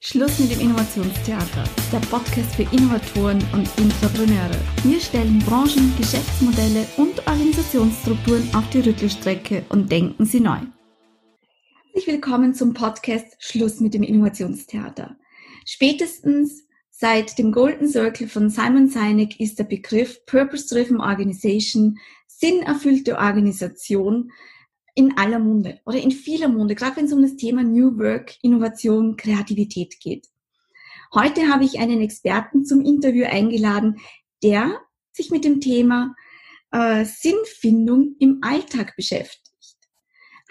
Schluss mit dem Innovationstheater, der Podcast für Innovatoren und Intrapreneure. Wir stellen Branchen, Geschäftsmodelle und Organisationsstrukturen auf die Rüttelstrecke und denken sie neu. Herzlich willkommen zum Podcast Schluss mit dem Innovationstheater. Spätestens seit dem Golden Circle von Simon Sinek ist der Begriff Purpose-Driven Organization, sinnerfüllte Organisation, in aller Munde oder in vieler Munde, gerade wenn es um das Thema New Work, Innovation, Kreativität geht. Heute habe ich einen Experten zum Interview eingeladen, der sich mit dem Thema äh, Sinnfindung im Alltag beschäftigt.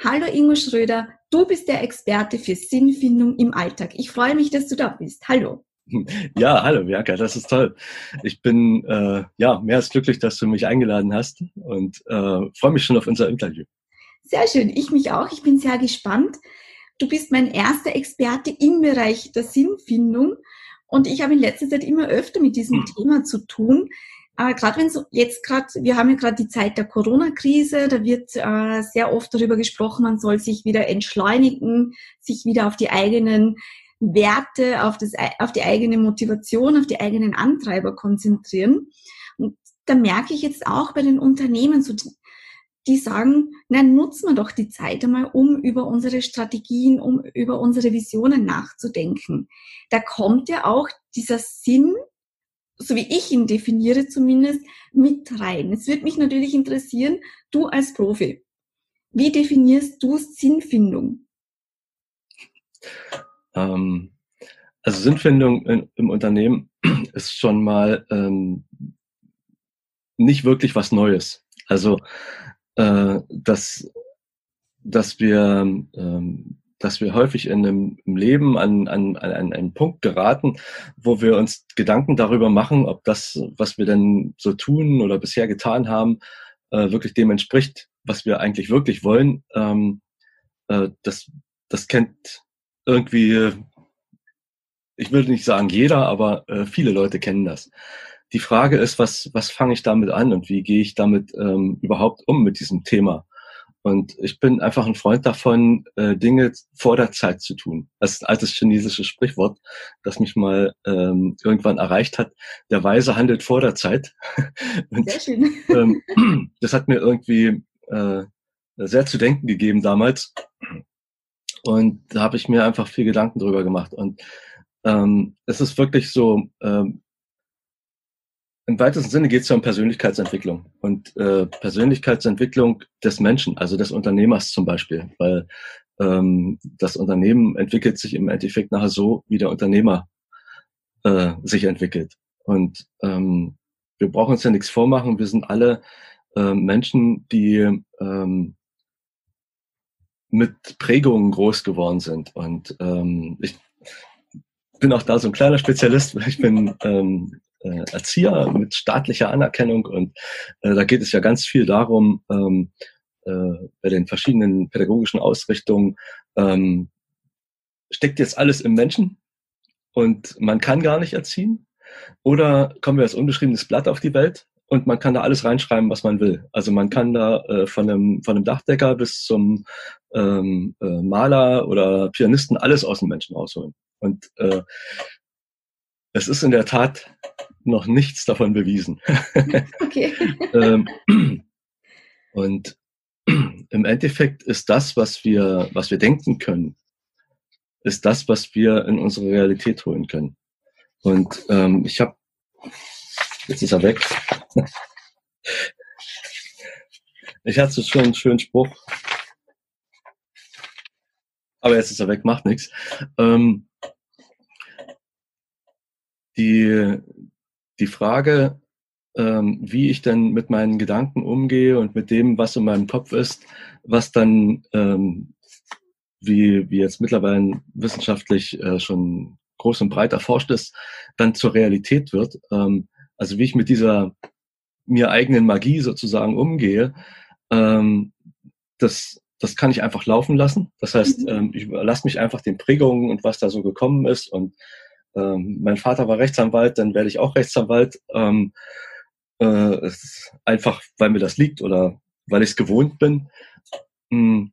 Hallo Ingo Schröder, du bist der Experte für Sinnfindung im Alltag. Ich freue mich, dass du da bist. Hallo. Ja, hallo Bianca, das ist toll. Ich bin äh, ja mehr als glücklich, dass du mich eingeladen hast und äh, freue mich schon auf unser Interview. Sehr schön, ich mich auch. Ich bin sehr gespannt. Du bist mein erster Experte im Bereich der Sinnfindung und ich habe in letzter Zeit immer öfter mit diesem mhm. Thema zu tun. Äh, gerade wenn so jetzt gerade, wir haben ja gerade die Zeit der Corona-Krise, da wird äh, sehr oft darüber gesprochen, man soll sich wieder entschleunigen, sich wieder auf die eigenen Werte, auf, das, auf die eigene Motivation, auf die eigenen Antreiber konzentrieren. Und da merke ich jetzt auch bei den Unternehmen so die sagen, na, nutzen wir doch die Zeit einmal, um über unsere Strategien, um über unsere Visionen nachzudenken. Da kommt ja auch dieser Sinn, so wie ich ihn definiere zumindest, mit rein. Es wird mich natürlich interessieren, du als Profi, wie definierst du Sinnfindung? Ähm, also Sinnfindung in, im Unternehmen ist schon mal ähm, nicht wirklich was Neues. Also äh, dass, dass wir, ähm, dass wir häufig in einem Leben an, an, an einen Punkt geraten, wo wir uns Gedanken darüber machen, ob das, was wir denn so tun oder bisher getan haben, äh, wirklich dem entspricht, was wir eigentlich wirklich wollen. Ähm, äh, das, das kennt irgendwie, ich würde nicht sagen jeder, aber äh, viele Leute kennen das die Frage ist, was, was fange ich damit an und wie gehe ich damit ähm, überhaupt um mit diesem Thema? Und ich bin einfach ein Freund davon, äh, Dinge vor der Zeit zu tun. Das ist ein altes chinesisches Sprichwort, das mich mal ähm, irgendwann erreicht hat. Der Weise handelt vor der Zeit. Und, Sehr schön. Ähm, das hat mir irgendwie äh, sehr zu denken gegeben damals. Und da habe ich mir einfach viel Gedanken drüber gemacht. Und ähm, es ist wirklich so, ähm, im weitesten Sinne geht es ja um Persönlichkeitsentwicklung und äh, Persönlichkeitsentwicklung des Menschen, also des Unternehmers zum Beispiel, weil ähm, das Unternehmen entwickelt sich im Endeffekt nachher so, wie der Unternehmer äh, sich entwickelt. Und ähm, wir brauchen uns ja nichts vormachen, wir sind alle äh, Menschen, die ähm, mit Prägungen groß geworden sind. Und ähm, ich bin auch da so ein kleiner Spezialist, weil ich bin ähm, äh, Erzieher mit staatlicher Anerkennung und äh, da geht es ja ganz viel darum, ähm, äh, bei den verschiedenen pädagogischen Ausrichtungen, ähm, steckt jetzt alles im Menschen und man kann gar nicht erziehen? Oder kommen wir als unbeschriebenes Blatt auf die Welt und man kann da alles reinschreiben, was man will. Also man kann da äh, von, einem, von einem Dachdecker bis zum ähm, äh, Maler oder Pianisten alles aus dem Menschen rausholen. Und äh, es ist in der Tat noch nichts davon bewiesen. Okay. Ähm, und im Endeffekt ist das, was wir, was wir denken können, ist das, was wir in unsere Realität holen können. Und ähm, ich habe, jetzt ist er weg. Ich hatte schon einen schönen Spruch, aber jetzt ist er weg, macht nichts. Ähm, die, die Frage, ähm, wie ich denn mit meinen Gedanken umgehe und mit dem, was in meinem Kopf ist, was dann, ähm, wie, wie jetzt mittlerweile wissenschaftlich äh, schon groß und breit erforscht ist, dann zur Realität wird. Ähm, also wie ich mit dieser mir eigenen Magie sozusagen umgehe, ähm, das, das kann ich einfach laufen lassen. Das heißt, mhm. ähm, ich überlasse mich einfach den Prägungen und was da so gekommen ist und ähm, mein Vater war Rechtsanwalt, dann werde ich auch Rechtsanwalt. Ähm, äh, einfach, weil mir das liegt oder weil ich es gewohnt bin. Hm.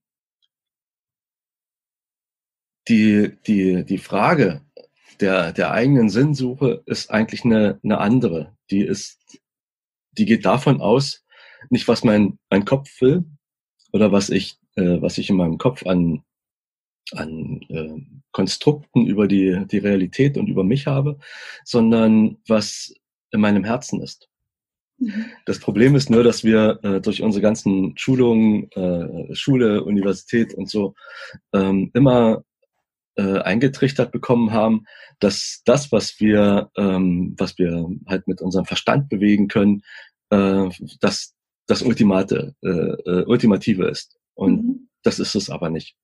Die, die, die Frage, der, der eigenen Sinnsuche ist eigentlich eine, eine andere. Die ist, die geht davon aus, nicht was mein, mein Kopf will oder was ich, äh, was ich in meinem Kopf an, an äh, Konstrukten über die, die Realität und über mich habe, sondern was in meinem Herzen ist. Mhm. Das Problem ist nur, dass wir äh, durch unsere ganzen Schulungen, äh, Schule, Universität und so ähm, immer äh, eingetrichtert bekommen haben, dass das, was wir, ähm, was wir halt mit unserem Verstand bewegen können, äh, dass das Ultimate, äh, äh, Ultimative ist. Und mhm. das ist es aber nicht.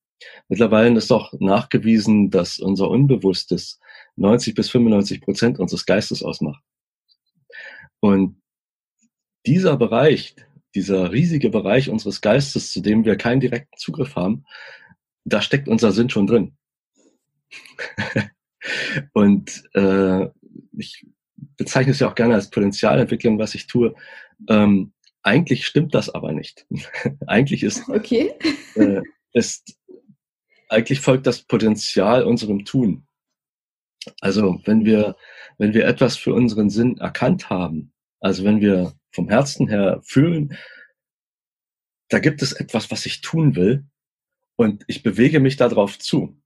Mittlerweile ist auch nachgewiesen, dass unser Unbewusstes 90 bis 95 Prozent unseres Geistes ausmacht. Und dieser Bereich, dieser riesige Bereich unseres Geistes, zu dem wir keinen direkten Zugriff haben, da steckt unser Sinn schon drin. und äh, ich bezeichne es ja auch gerne als Potenzialentwicklung, was ich tue. Ähm, eigentlich stimmt das aber nicht. eigentlich ist, okay. äh, ist, eigentlich folgt das Potenzial unserem Tun. Also wenn wir, wenn wir etwas für unseren Sinn erkannt haben, also wenn wir vom Herzen her fühlen, da gibt es etwas, was ich tun will und ich bewege mich darauf zu,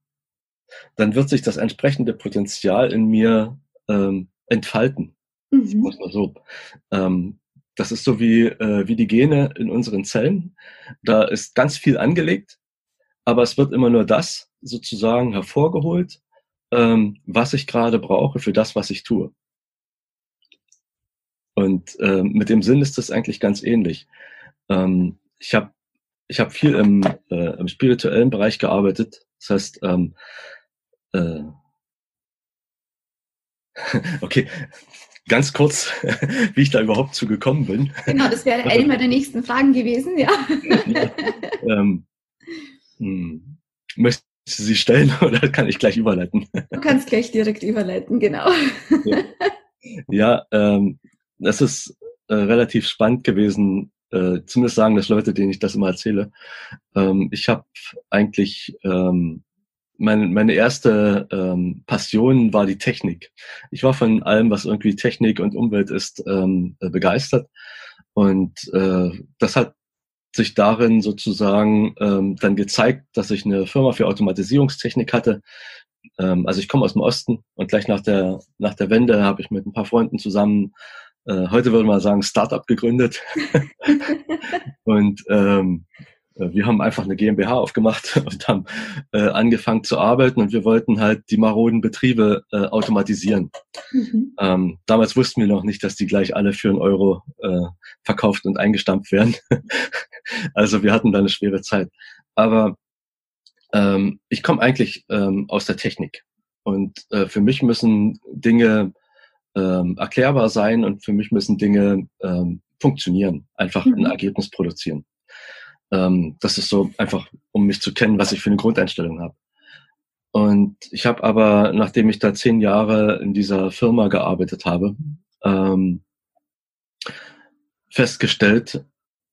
dann wird sich das entsprechende Potenzial in mir ähm, entfalten. Mhm. Muss man so. Ähm, das ist so wie, äh, wie die Gene in unseren Zellen. Da ist ganz viel angelegt, aber es wird immer nur das sozusagen hervorgeholt, ähm, was ich gerade brauche für das, was ich tue. Und ähm, mit dem Sinn ist das eigentlich ganz ähnlich. Ähm, ich habe ich hab viel im, äh, im spirituellen Bereich gearbeitet. Das heißt, ähm, äh, okay, ganz kurz, wie ich da überhaupt zu gekommen bin. Genau, das wäre eine meiner nächsten Fragen gewesen, ja. ja ähm, hm, möchtest du sie stellen oder kann ich gleich überleiten? Du kannst gleich direkt überleiten, genau. Ja, ja ähm, das ist äh, relativ spannend gewesen, äh, zumindest sagen das Leute, denen ich das immer erzähle. Ähm, ich habe eigentlich ähm, meine, meine erste ähm, Passion war die Technik. Ich war von allem, was irgendwie Technik und Umwelt ist, ähm, äh, begeistert. Und äh, das hat sich darin sozusagen ähm, dann gezeigt, dass ich eine Firma für Automatisierungstechnik hatte. Ähm, also ich komme aus dem Osten und gleich nach der, nach der Wende habe ich mit ein paar Freunden zusammen, äh, heute würde man sagen, Startup gegründet. und ähm, äh, wir haben einfach eine GmbH aufgemacht und haben äh, angefangen zu arbeiten und wir wollten halt die maroden Betriebe äh, automatisieren. Mhm. Ähm, damals wussten wir noch nicht, dass die gleich alle für einen Euro äh, verkauft und eingestampft werden. also wir hatten da eine schwere Zeit. Aber ähm, ich komme eigentlich ähm, aus der Technik und äh, für mich müssen Dinge ähm, erklärbar sein und für mich müssen Dinge ähm, funktionieren, einfach mhm. ein Ergebnis produzieren. Ähm, das ist so einfach, um mich zu kennen, was ich für eine Grundeinstellung habe. Und ich habe aber, nachdem ich da zehn Jahre in dieser Firma gearbeitet habe, ähm, festgestellt,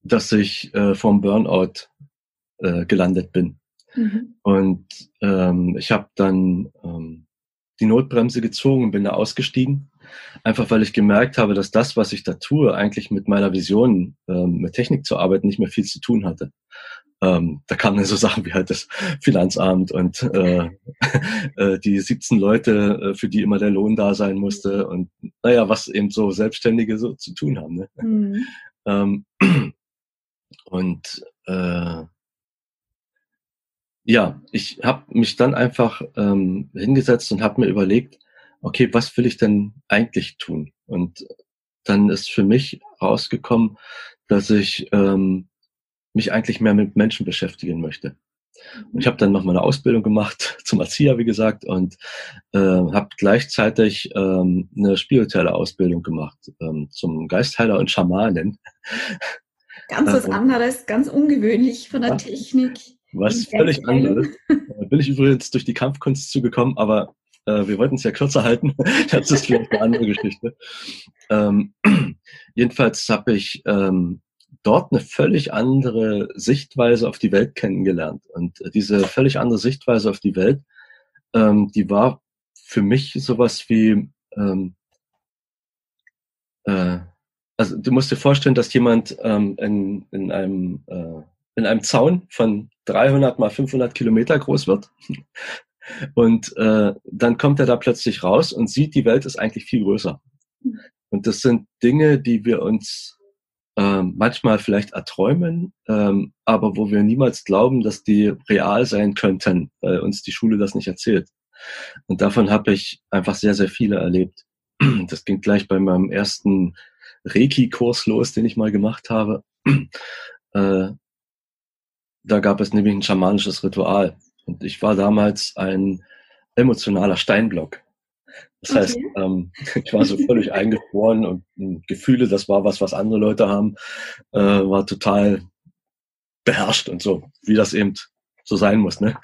dass ich äh, vom Burnout äh, gelandet bin. Mhm. Und ähm, ich habe dann ähm, die Notbremse gezogen und bin da ausgestiegen Einfach weil ich gemerkt habe, dass das, was ich da tue, eigentlich mit meiner Vision, ähm, mit Technik zu arbeiten, nicht mehr viel zu tun hatte. Ähm, da kamen dann so Sachen wie halt das Finanzamt und äh, äh, die 17 Leute, äh, für die immer der Lohn da sein musste und naja, was eben so Selbstständige so zu tun haben. Ne? Mhm. Ähm, und äh, ja, ich habe mich dann einfach ähm, hingesetzt und habe mir überlegt, okay, was will ich denn eigentlich tun? Und dann ist für mich rausgekommen, dass ich ähm, mich eigentlich mehr mit Menschen beschäftigen möchte. Und ich habe dann noch mal eine Ausbildung gemacht zum Erzieher, wie gesagt, und äh, habe gleichzeitig ähm, eine spirituelle Ausbildung gemacht ähm, zum Geistheiler und Schamanen. Ganz was anderes, ganz ungewöhnlich von der ja, Technik. Was völlig anderes. Bin ich übrigens durch die Kampfkunst zugekommen, aber äh, wir wollten es ja kürzer halten. das ist vielleicht eine andere Geschichte. Ähm, jedenfalls habe ich ähm, dort eine völlig andere Sichtweise auf die Welt kennengelernt. Und diese völlig andere Sichtweise auf die Welt, ähm, die war für mich sowas wie, ähm, äh, also du musst dir vorstellen, dass jemand ähm, in, in, einem, äh, in einem Zaun von 300 mal 500 Kilometer groß wird. Und äh, dann kommt er da plötzlich raus und sieht, die Welt ist eigentlich viel größer. Und das sind Dinge, die wir uns ähm, manchmal vielleicht erträumen, ähm, aber wo wir niemals glauben, dass die real sein könnten, weil uns die Schule das nicht erzählt. Und davon habe ich einfach sehr, sehr viele erlebt. Das ging gleich bei meinem ersten Reiki-Kurs los, den ich mal gemacht habe. Äh, da gab es nämlich ein schamanisches Ritual. Und ich war damals ein emotionaler Steinblock. Das okay. heißt, ähm, ich war so völlig eingefroren und, Gefühle, das war was, was andere Leute haben, äh, war total beherrscht und so, wie das eben so sein muss, ne?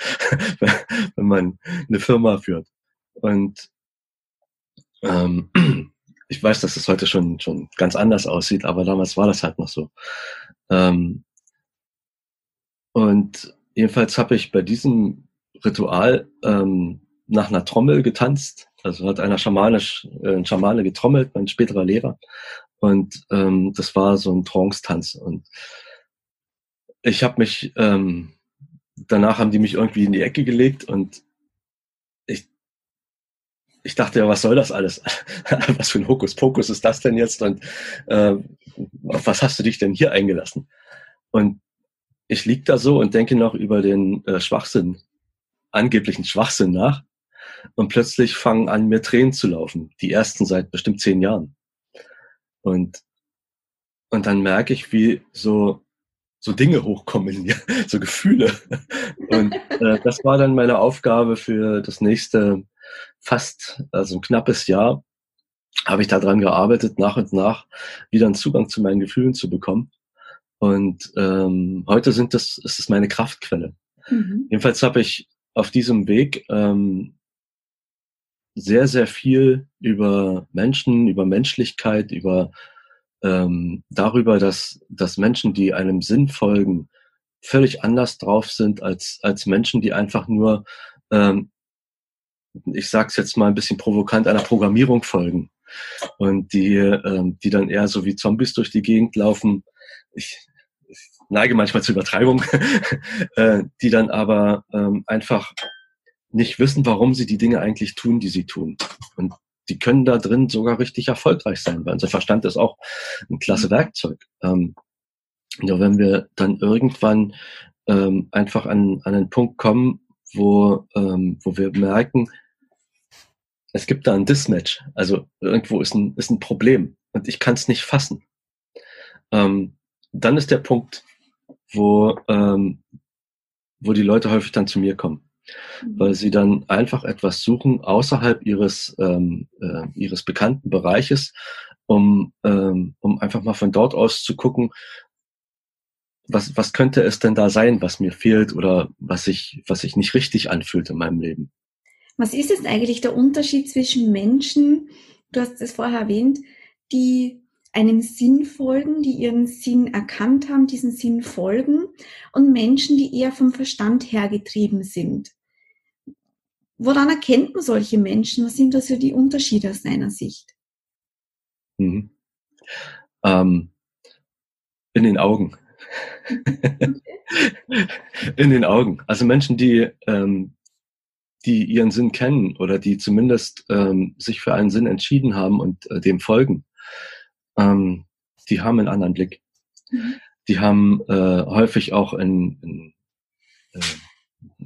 wenn man eine Firma führt. Und ähm, ich weiß, dass es heute schon, schon ganz anders aussieht, aber damals war das halt noch so. Ähm, und jedenfalls habe ich bei diesem Ritual ähm, nach einer Trommel getanzt. Also hat einer Schamanisch, äh, ein Schamane getrommelt, mein späterer Lehrer. Und ähm, das war so ein Trance-Tanz. Und ich habe mich, ähm, danach haben die mich irgendwie in die Ecke gelegt und ich, ich dachte ja, was soll das alles? was für ein Hokuspokus ist das denn jetzt? Und äh, auf was hast du dich denn hier eingelassen? Und ich lieg da so und denke noch über den äh, Schwachsinn, angeblichen Schwachsinn nach. Und plötzlich fangen an, mir Tränen zu laufen. Die ersten seit bestimmt zehn Jahren. Und, und dann merke ich, wie so, so Dinge hochkommen in mir, so Gefühle. Und äh, das war dann meine Aufgabe für das nächste fast, also ein knappes Jahr, habe ich daran gearbeitet, nach und nach wieder einen Zugang zu meinen Gefühlen zu bekommen. Und ähm, heute sind das, ist es meine Kraftquelle. Mhm. Jedenfalls habe ich auf diesem Weg ähm, sehr, sehr viel über Menschen, über Menschlichkeit, über ähm, darüber, dass, dass Menschen, die einem Sinn folgen, völlig anders drauf sind als, als Menschen, die einfach nur, ähm, ich sag's jetzt mal ein bisschen provokant, einer Programmierung folgen. Und die, ähm, die dann eher so wie Zombies durch die Gegend laufen. Ich neige manchmal zur Übertreibung, äh, die dann aber ähm, einfach nicht wissen, warum sie die Dinge eigentlich tun, die sie tun. Und die können da drin sogar richtig erfolgreich sein, weil unser Verstand ist auch ein klasse mhm. Werkzeug. Ähm, nur wenn wir dann irgendwann ähm, einfach an, an einen Punkt kommen, wo, ähm, wo wir merken, es gibt da ein Dismatch, also irgendwo ist ein, ist ein Problem und ich kann es nicht fassen. Ähm, dann ist der Punkt, wo, ähm, wo die Leute häufig dann zu mir kommen weil sie dann einfach etwas suchen außerhalb ihres, ähm, äh, ihres bekannten Bereiches, um, ähm, um einfach mal von dort aus zu gucken, was, was könnte es denn da sein, was mir fehlt oder was sich was ich nicht richtig anfühlt in meinem Leben. Was ist jetzt eigentlich der Unterschied zwischen Menschen, du hast es vorher erwähnt, die einem Sinn folgen, die ihren Sinn erkannt haben, diesen Sinn folgen und Menschen, die eher vom Verstand hergetrieben sind. Woran erkennt man solche Menschen? Was sind das für die Unterschiede aus deiner Sicht? Mhm. Ähm, in den Augen. in den Augen. Also Menschen, die, ähm, die ihren Sinn kennen oder die zumindest ähm, sich für einen Sinn entschieden haben und äh, dem folgen, ähm, die haben einen anderen Blick. Mhm. Die haben äh, häufig auch ein, ein äh,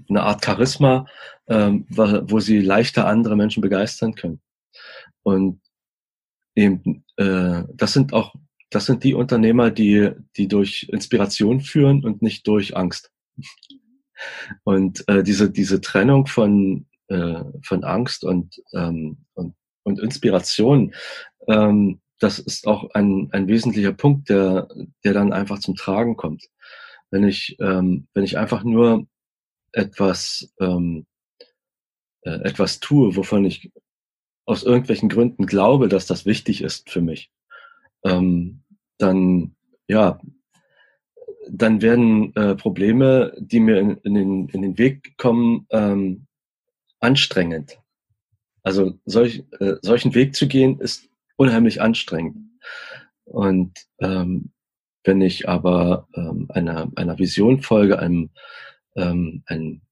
eine Art Charisma, ähm, wo sie leichter andere Menschen begeistern können. Und eben, äh, das sind auch, das sind die Unternehmer, die, die durch Inspiration führen und nicht durch Angst. Und äh, diese, diese Trennung von, äh, von Angst und, ähm, und, und Inspiration, ähm, das ist auch ein, ein wesentlicher Punkt, der, der dann einfach zum Tragen kommt. Wenn ich, ähm, wenn ich einfach nur etwas, ähm, äh, etwas tue, wovon ich aus irgendwelchen Gründen glaube, dass das wichtig ist für mich, ähm, dann, ja, dann werden äh, Probleme, die mir in, in, den, in den Weg kommen, ähm, anstrengend. Also solch, äh, solchen Weg zu gehen, ist unheimlich anstrengend. Und ähm, wenn ich aber ähm, einer, einer Vision folge, einem, ähm, einen,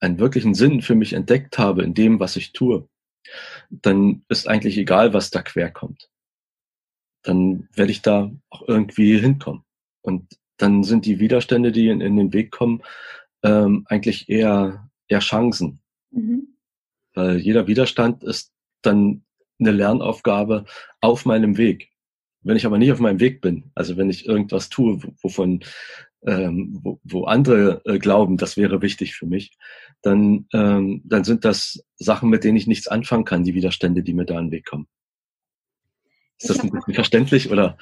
einen wirklichen Sinn für mich entdeckt habe in dem, was ich tue, dann ist eigentlich egal, was da quer kommt. Dann werde ich da auch irgendwie hinkommen. Und dann sind die Widerstände, die in, in den Weg kommen, ähm, eigentlich eher, eher Chancen. Mhm. Weil jeder Widerstand ist dann eine Lernaufgabe auf meinem Weg. Wenn ich aber nicht auf meinem Weg bin, also wenn ich irgendwas tue, wovon ähm, wo, wo andere äh, glauben, das wäre wichtig für mich, dann, ähm, dann sind das Sachen, mit denen ich nichts anfangen kann, die Widerstände, die mir da in den Weg kommen. Ist das ein bisschen verständlich oder?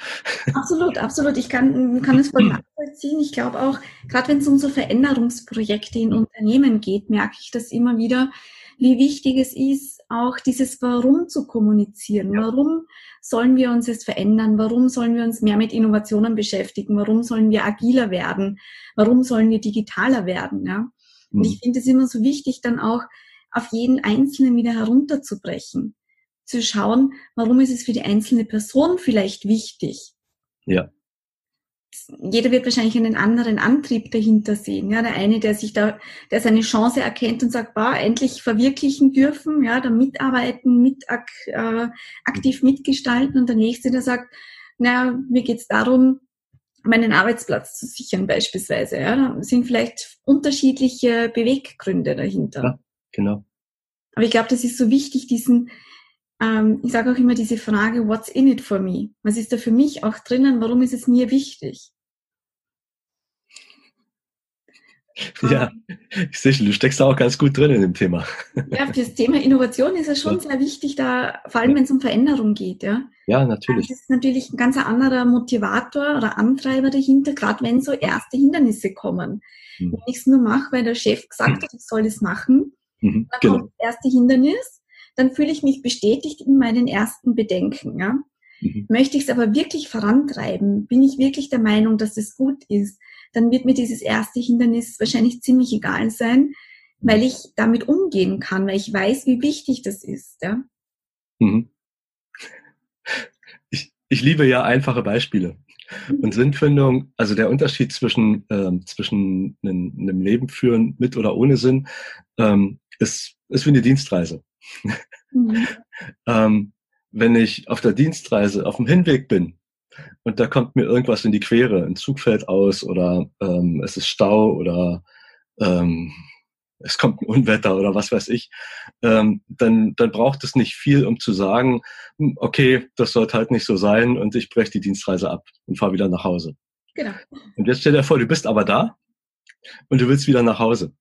Absolut, absolut. Ich kann, kann es voll nachvollziehen. Ich glaube auch, gerade wenn es um so Veränderungsprojekte in Unternehmen geht, merke ich das immer wieder, wie wichtig es ist, auch dieses Warum zu kommunizieren. Ja. Warum sollen wir uns jetzt verändern? Warum sollen wir uns mehr mit Innovationen beschäftigen? Warum sollen wir agiler werden? Warum sollen wir digitaler werden? Ja? Und mhm. ich finde es immer so wichtig, dann auch auf jeden Einzelnen wieder herunterzubrechen. Zu schauen, warum ist es für die einzelne Person vielleicht wichtig? Ja jeder wird wahrscheinlich einen anderen Antrieb dahinter sehen. Ja, der eine, der sich da, der seine Chance erkennt und sagt, bah, endlich verwirklichen dürfen, ja, da mitarbeiten, mit, äh, aktiv mitgestalten und der nächste, der sagt, naja, mir geht's darum, meinen Arbeitsplatz zu sichern beispielsweise. Ja, da sind vielleicht unterschiedliche Beweggründe dahinter. Ja, genau. Aber ich glaube, das ist so wichtig, diesen, ähm, ich sage auch immer diese Frage, what's in it for me? Was ist da für mich auch drinnen? Warum ist es mir wichtig? Ja, ich sehe schon, du steckst da auch ganz gut drin in dem Thema. Ja, fürs Thema Innovation ist es schon ja. sehr wichtig, da, vor allem wenn es um Veränderung geht, ja. Ja, natürlich. Das ist natürlich ein ganz anderer Motivator oder Antreiber dahinter, gerade wenn so erste Hindernisse kommen. Mhm. Wenn ich es nur mache, weil der Chef gesagt hat, ich soll das machen, mhm, dann genau. kommt das erste Hindernis, dann fühle ich mich bestätigt in meinen ersten Bedenken, ja. Mhm. Möchte ich es aber wirklich vorantreiben, bin ich wirklich der Meinung, dass es gut ist, dann wird mir dieses erste Hindernis wahrscheinlich ziemlich egal sein, weil ich damit umgehen kann, weil ich weiß, wie wichtig das ist. Ja? Mhm. Ich, ich liebe ja einfache Beispiele. Und Sinnfindung, also der Unterschied zwischen, ähm, zwischen einem, einem, Leben führen mit oder ohne Sinn, ähm, ist, ist wie eine Dienstreise. Mhm. ähm, wenn ich auf der Dienstreise auf dem Hinweg bin und da kommt mir irgendwas in die Quere, ein Zug fällt aus oder ähm, es ist Stau oder ähm, es kommt ein Unwetter oder was weiß ich, ähm, dann, dann braucht es nicht viel, um zu sagen, hm, okay, das sollte halt nicht so sein und ich breche die Dienstreise ab und fahre wieder nach Hause. Genau. Und jetzt stell dir vor, du bist aber da und du willst wieder nach Hause.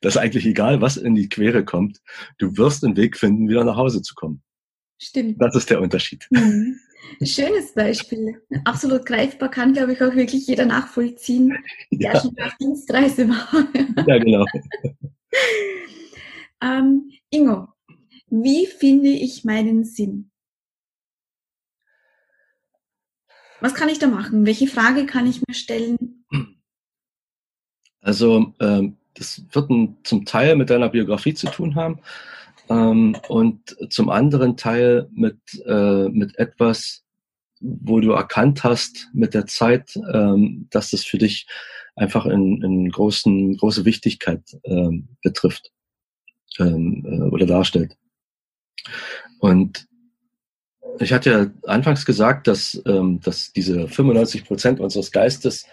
Das ist eigentlich egal, was in die Quere kommt. Du wirst einen Weg finden, wieder nach Hause zu kommen. Stimmt. Das ist der Unterschied. Mhm. Schönes Beispiel. Absolut greifbar kann, glaube ich, auch wirklich jeder nachvollziehen, der ja. schon auf Dienstreise war. ja, genau. ähm, Ingo, wie finde ich meinen Sinn? Was kann ich da machen? Welche Frage kann ich mir stellen? Also, ähm, das wird ein, zum Teil mit deiner Biografie zu tun haben ähm, und zum anderen Teil mit, äh, mit etwas, wo du erkannt hast mit der Zeit, ähm, dass das für dich einfach in, in großen, große Wichtigkeit ähm, betrifft ähm, äh, oder darstellt. Und ich hatte ja anfangs gesagt, dass, ähm, dass diese 95 Prozent unseres Geistes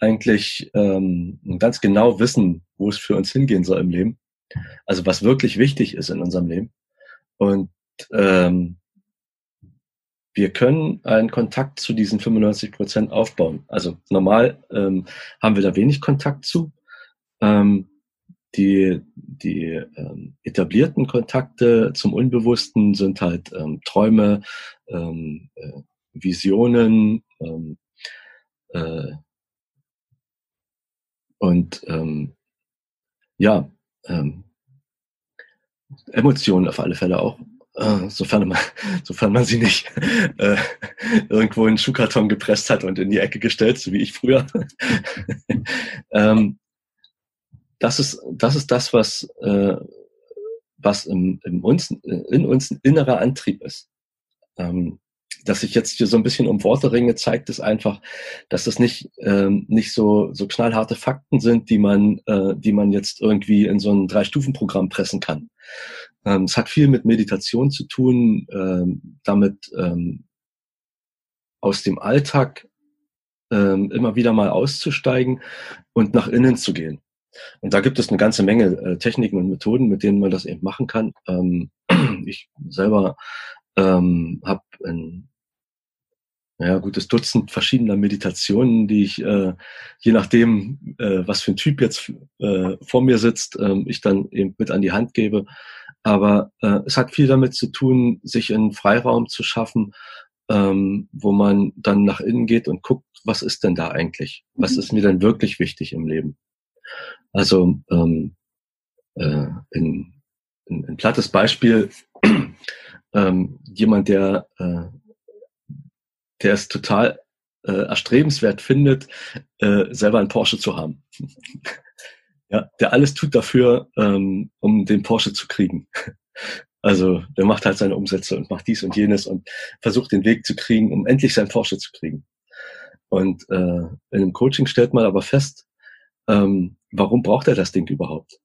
eigentlich ähm, ganz genau wissen, wo es für uns hingehen soll im Leben. Also was wirklich wichtig ist in unserem Leben. Und ähm, wir können einen Kontakt zu diesen 95 Prozent aufbauen. Also normal ähm, haben wir da wenig Kontakt zu. Ähm, die die ähm, etablierten Kontakte zum Unbewussten sind halt ähm, Träume, ähm, äh, Visionen ähm, äh, und ähm, ja, ähm, Emotionen auf alle Fälle auch, äh, sofern, man, sofern man sie nicht äh, irgendwo in einen Schuhkarton gepresst hat und in die Ecke gestellt, so wie ich früher. ähm, das ist das, ist das was, äh, was im, im uns, in uns ein innerer Antrieb ist. Ähm, dass ich jetzt hier so ein bisschen um Worte ringe, zeigt es einfach, dass das nicht ähm, nicht so so knallharte Fakten sind, die man äh, die man jetzt irgendwie in so ein drei Stufen Programm pressen kann. Ähm, es hat viel mit Meditation zu tun, ähm, damit ähm, aus dem Alltag ähm, immer wieder mal auszusteigen und nach innen zu gehen. Und da gibt es eine ganze Menge äh, Techniken und Methoden, mit denen man das eben machen kann. Ähm, ich selber ähm, habe ein ja, gutes Dutzend verschiedener Meditationen, die ich, äh, je nachdem, äh, was für ein Typ jetzt äh, vor mir sitzt, äh, ich dann eben mit an die Hand gebe. Aber äh, es hat viel damit zu tun, sich einen Freiraum zu schaffen, ähm, wo man dann nach innen geht und guckt, was ist denn da eigentlich? Was mhm. ist mir denn wirklich wichtig im Leben? Also ähm, äh, ein, ein, ein plattes Beispiel, ähm, jemand, der, äh, der es total äh, erstrebenswert findet, äh, selber einen Porsche zu haben. ja, der alles tut dafür, ähm, um den Porsche zu kriegen. Also der macht halt seine Umsätze und macht dies und jenes und versucht den Weg zu kriegen, um endlich sein Porsche zu kriegen. Und äh, in einem Coaching stellt man aber fest, ähm, warum braucht er das Ding überhaupt?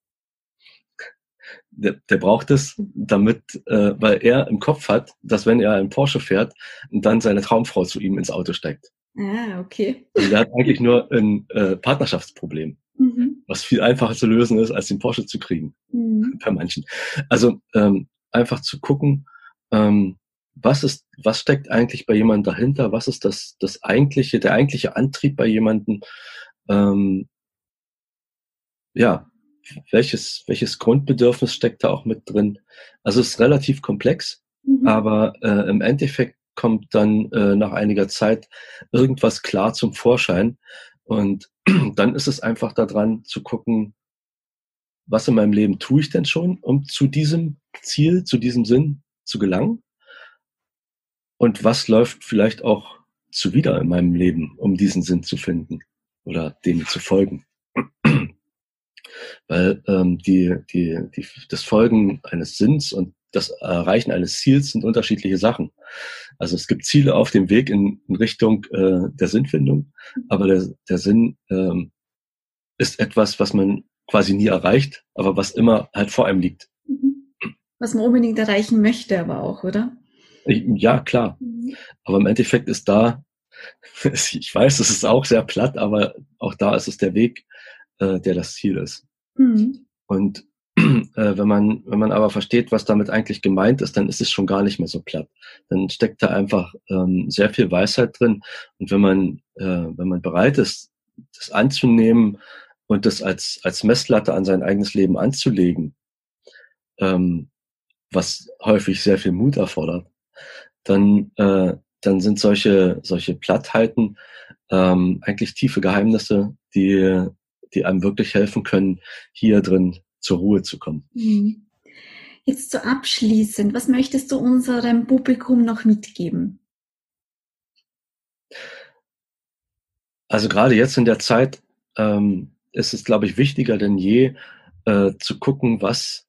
Der, der braucht es, damit, äh, weil er im Kopf hat, dass wenn er einen Porsche fährt, dann seine Traumfrau zu ihm ins Auto steigt. Ah, okay. Also der hat eigentlich nur ein äh, Partnerschaftsproblem, mhm. was viel einfacher zu lösen ist, als den Porsche zu kriegen. Mhm. Bei manchen. Also ähm, einfach zu gucken, ähm, was ist, was steckt eigentlich bei jemandem dahinter? Was ist das, das eigentliche, der eigentliche Antrieb bei jemandem? Ähm, ja, welches, welches Grundbedürfnis steckt da auch mit drin? Also es ist relativ komplex, mhm. aber äh, im Endeffekt kommt dann äh, nach einiger Zeit irgendwas klar zum Vorschein. Und dann ist es einfach daran zu gucken, was in meinem Leben tue ich denn schon, um zu diesem Ziel, zu diesem Sinn zu gelangen? Und was läuft vielleicht auch zuwider in meinem Leben, um diesen Sinn zu finden oder dem zu folgen? Weil ähm, die, die, die, das Folgen eines Sinns und das Erreichen eines Ziels sind unterschiedliche Sachen. Also es gibt Ziele auf dem Weg in, in Richtung äh, der Sinnfindung, aber der, der Sinn ähm, ist etwas, was man quasi nie erreicht, aber was immer halt vor einem liegt. Mhm. Was man unbedingt erreichen möchte, aber auch, oder? Ja, klar. Mhm. Aber im Endeffekt ist da, ich weiß, es ist auch sehr platt, aber auch da ist es der Weg, äh, der das Ziel ist. Mhm. Und äh, wenn man, wenn man aber versteht, was damit eigentlich gemeint ist, dann ist es schon gar nicht mehr so platt. Dann steckt da einfach ähm, sehr viel Weisheit drin. Und wenn man, äh, wenn man bereit ist, das anzunehmen und das als, als Messlatte an sein eigenes Leben anzulegen, ähm, was häufig sehr viel Mut erfordert, dann, äh, dann sind solche, solche Plattheiten ähm, eigentlich tiefe Geheimnisse, die, die einem wirklich helfen können, hier drin zur Ruhe zu kommen. Mhm. Jetzt so abschließend, was möchtest du unserem Publikum noch mitgeben? Also gerade jetzt in der Zeit ähm, ist es, glaube ich, wichtiger denn je äh, zu gucken, was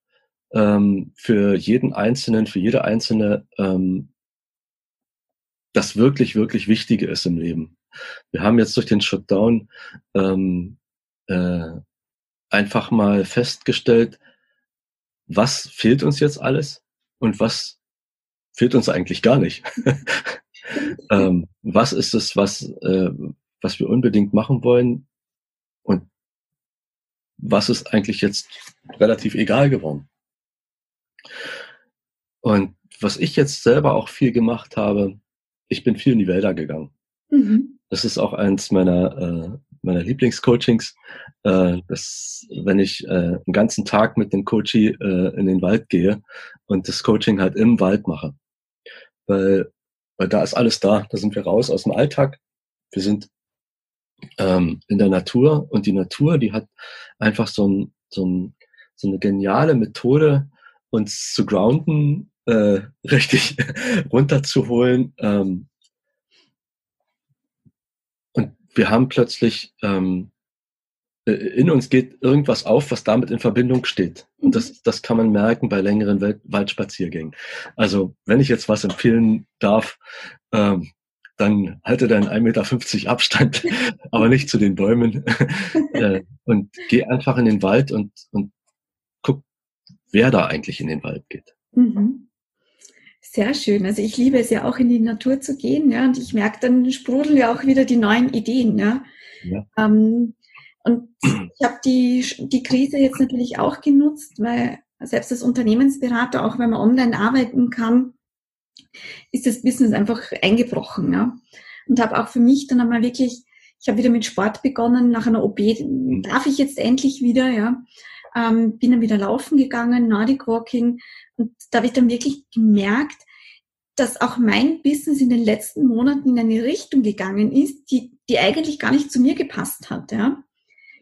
ähm, für jeden Einzelnen, für jede Einzelne ähm, das wirklich, wirklich Wichtige ist im Leben. Wir haben jetzt durch den Shutdown ähm, äh, einfach mal festgestellt, was fehlt uns jetzt alles und was fehlt uns eigentlich gar nicht. ähm, was ist es, was, äh, was wir unbedingt machen wollen und was ist eigentlich jetzt relativ egal geworden. Und was ich jetzt selber auch viel gemacht habe, ich bin viel in die Wälder gegangen. Mhm. Das ist auch eins meiner, äh, meiner Lieblingscoachings, äh, dass wenn ich äh, einen ganzen Tag mit dem Coachie äh, in den Wald gehe und das Coaching halt im Wald mache. Weil, weil da ist alles da. Da sind wir raus aus dem Alltag. Wir sind ähm, in der Natur und die Natur, die hat einfach so, ein, so, ein, so eine geniale Methode, uns zu grounden, äh, richtig runterzuholen. Ähm, und wir haben plötzlich ähm, äh, in uns geht irgendwas auf, was damit in Verbindung steht. Und das, das kann man merken bei längeren Wald Waldspaziergängen. Also wenn ich jetzt was empfehlen darf, ähm, dann halte deinen 1,50 Meter Abstand, aber nicht zu den Bäumen. Äh, und geh einfach in den Wald und, und guck, wer da eigentlich in den Wald geht. Mhm. Sehr schön. Also ich liebe es ja auch in die Natur zu gehen, ja. Und ich merke, dann sprudeln ja auch wieder die neuen Ideen, ja. ja. Ähm, und ich habe die, die Krise jetzt natürlich auch genutzt, weil selbst als Unternehmensberater, auch wenn man online arbeiten kann, ist das Business einfach eingebrochen. Ja? Und habe auch für mich dann einmal wirklich, ich habe wieder mit Sport begonnen, nach einer OP darf ich jetzt endlich wieder, ja. Ähm, bin dann wieder laufen gegangen, Nordic Walking. Und da habe ich dann wirklich gemerkt, dass auch mein Business in den letzten Monaten in eine Richtung gegangen ist, die, die eigentlich gar nicht zu mir gepasst hat, ja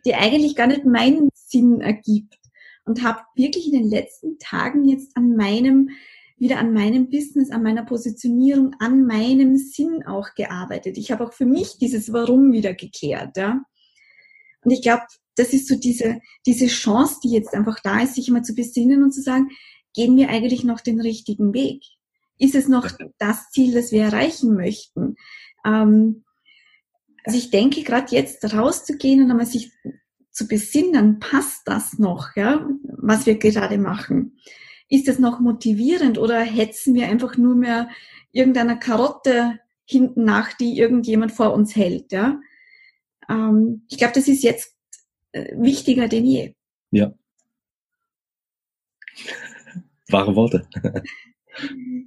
die eigentlich gar nicht meinen Sinn ergibt. Und habe wirklich in den letzten Tagen jetzt an meinem, wieder an meinem Business, an meiner Positionierung, an meinem Sinn auch gearbeitet. Ich habe auch für mich dieses Warum wieder geklärt. Ja? Und ich glaube, das ist so diese, diese Chance, die jetzt einfach da ist, sich immer zu besinnen und zu sagen, gehen wir eigentlich noch den richtigen Weg? Ist es noch das Ziel, das wir erreichen möchten? Ähm, also ich denke, gerade jetzt rauszugehen und einmal sich zu besinnen, passt das noch, ja, was wir gerade machen? Ist es noch motivierend oder hetzen wir einfach nur mehr irgendeiner Karotte hinten nach, die irgendjemand vor uns hält, ja? Ähm, ich glaube, das ist jetzt äh, wichtiger denn je. Ja. Wahre Worte.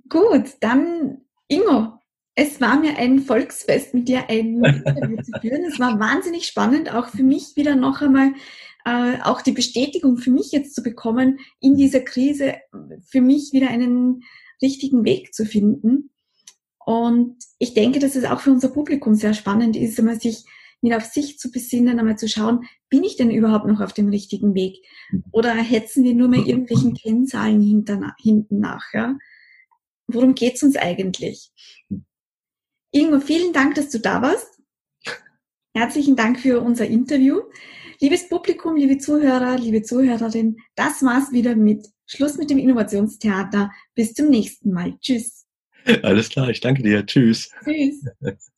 Gut, dann Ingo, es war mir ein Volksfest, mit dir ein Interview zu führen. Es war wahnsinnig spannend, auch für mich wieder noch einmal äh, auch die Bestätigung für mich jetzt zu bekommen, in dieser Krise für mich wieder einen richtigen Weg zu finden. Und ich denke, dass es auch für unser Publikum sehr spannend ist, einmal sich wieder auf sich zu besinnen, einmal zu schauen, bin ich denn überhaupt noch auf dem richtigen Weg? Oder hetzen wir nur mal irgendwelchen Kennzahlen hinten nach? Ja? Worum geht's uns eigentlich? Ingo, vielen Dank, dass du da warst. Herzlichen Dank für unser Interview. Liebes Publikum, liebe Zuhörer, liebe Zuhörerin, das war's wieder mit Schluss mit dem Innovationstheater. Bis zum nächsten Mal. Tschüss. Alles klar, ich danke dir. Tschüss. Tschüss.